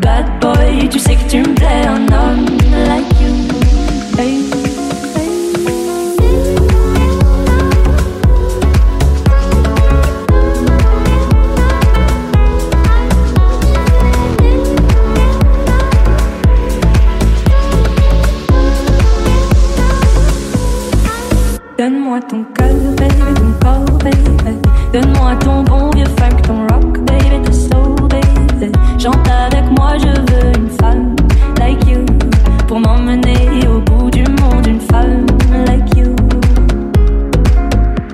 Bad boy, tu sais que tu me plais, un homme like you. Donne-moi ton cœur, baby, ton corps. Donne-moi ton bon vieux funk, ton rock, Chante avec moi, je veux une femme like you. Pour m'emmener au bout du monde, une femme like you.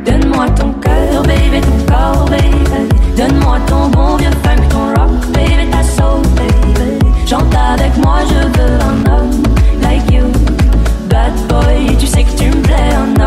Donne-moi ton cœur, baby, ton corps, baby. Donne-moi ton bon vieux funk, ton rock, baby, ta soul, baby. Chante avec moi, je veux un homme like you. Bad boy, tu sais que tu me plais, un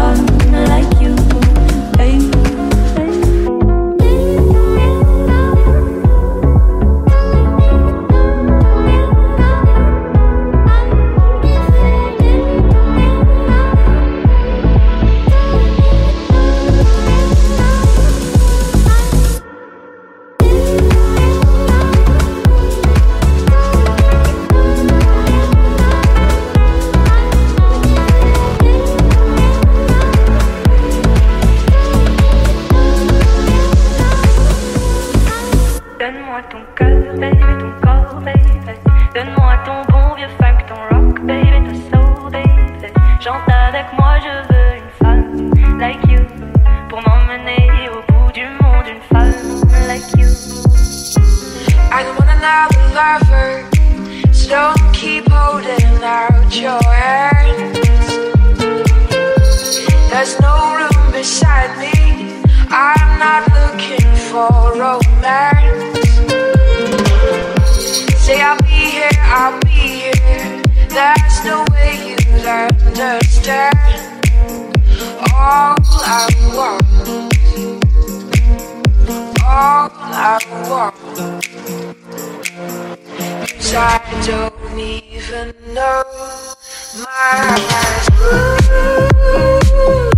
Lover, so don't keep holding out your hands. There's no room beside me. I'm not looking for romance. Say I'll be here, I'll be here. There's no way you'd understand. All I want, all I want. I don't even know my No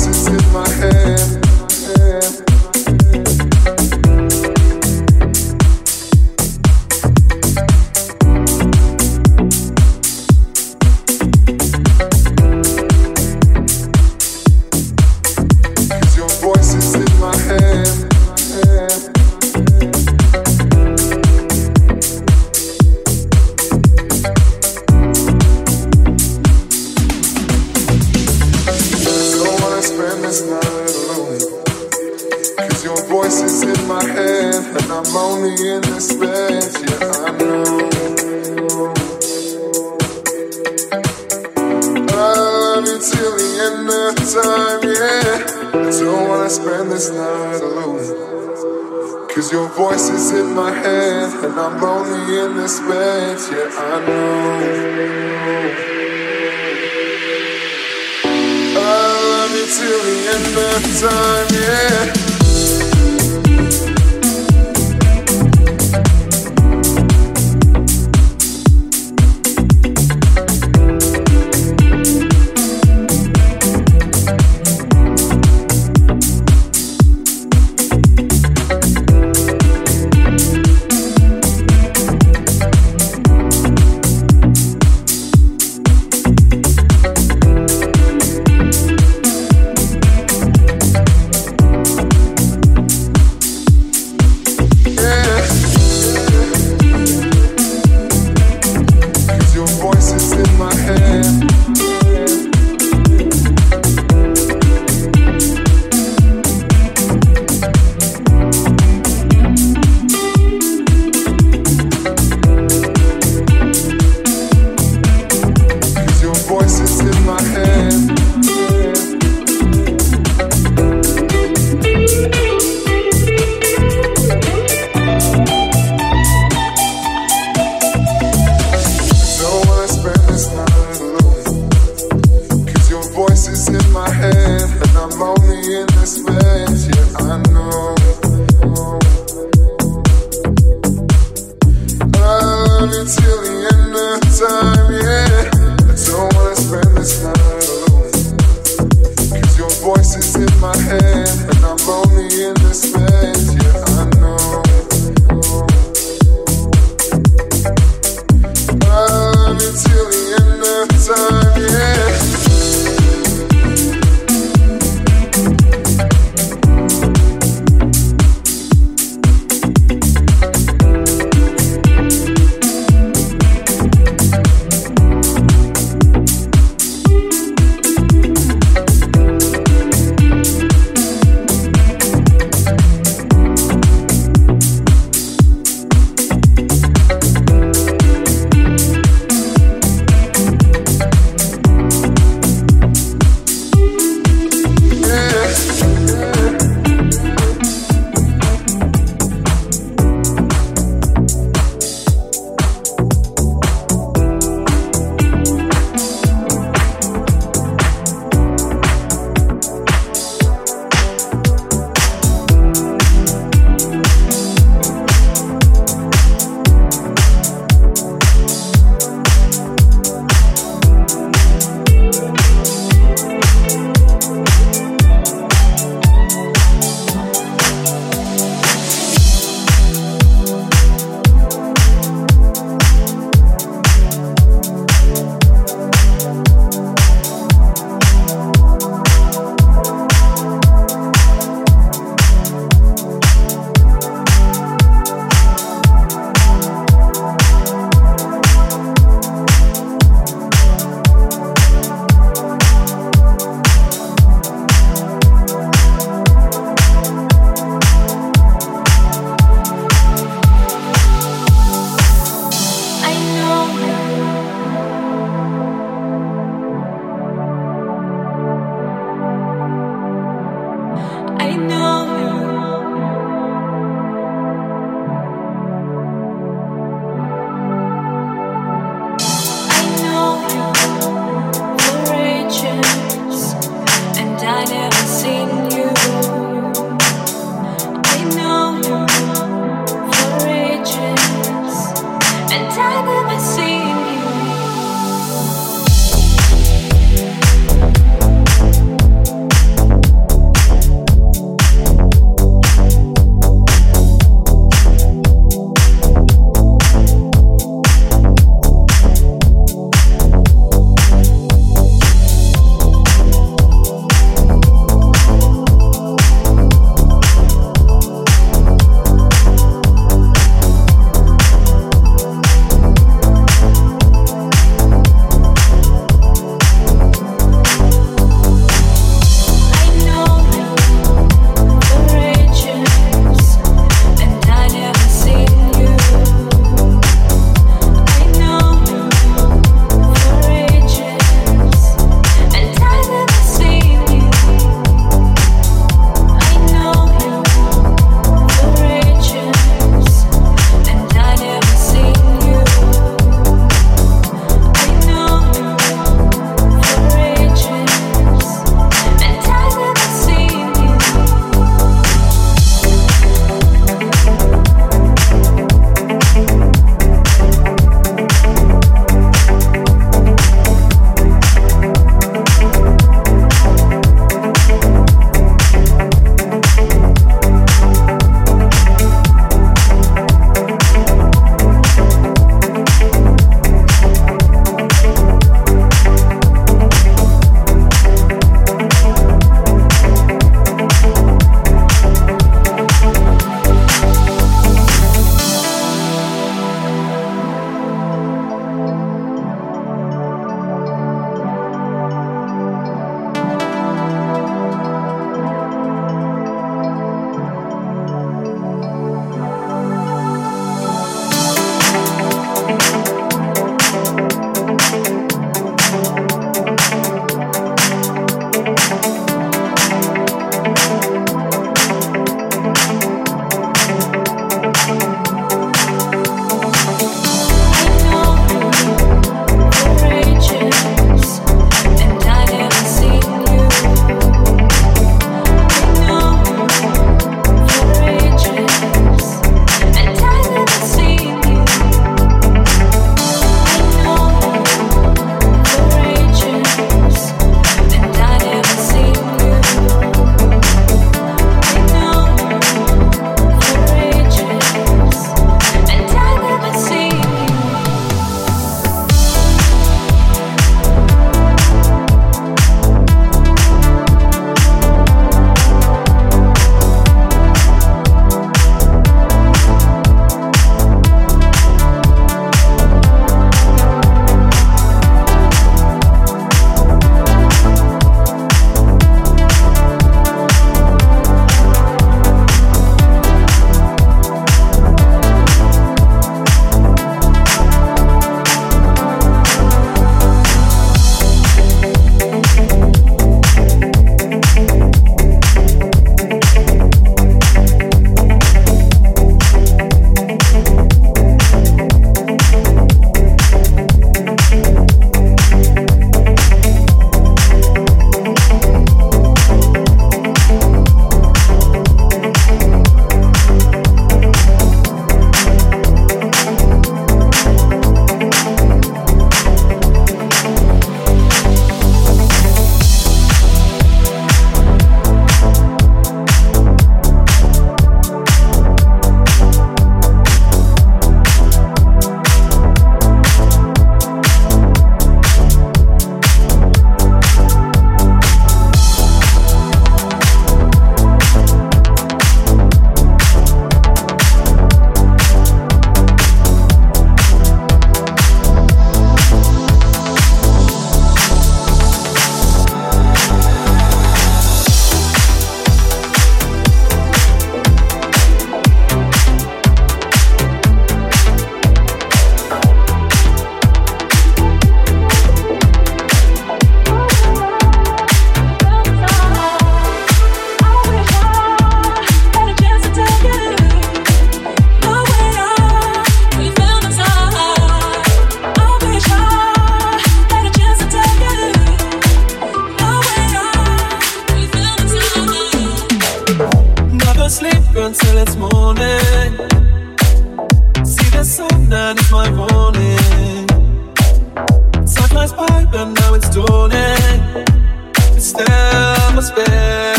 voices in my head.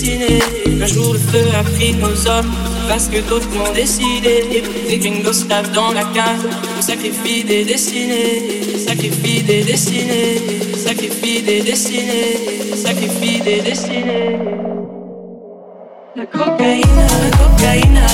Un jour le feu a pris nos hommes, parce que d'autres l'ont décidé. Dès qu'une gosse dans la case, on sacrifie des destinées. Sacrifie des destinées, sacrifie des destinées, sacrifie des destinées. La cocaïne, la cocaïne.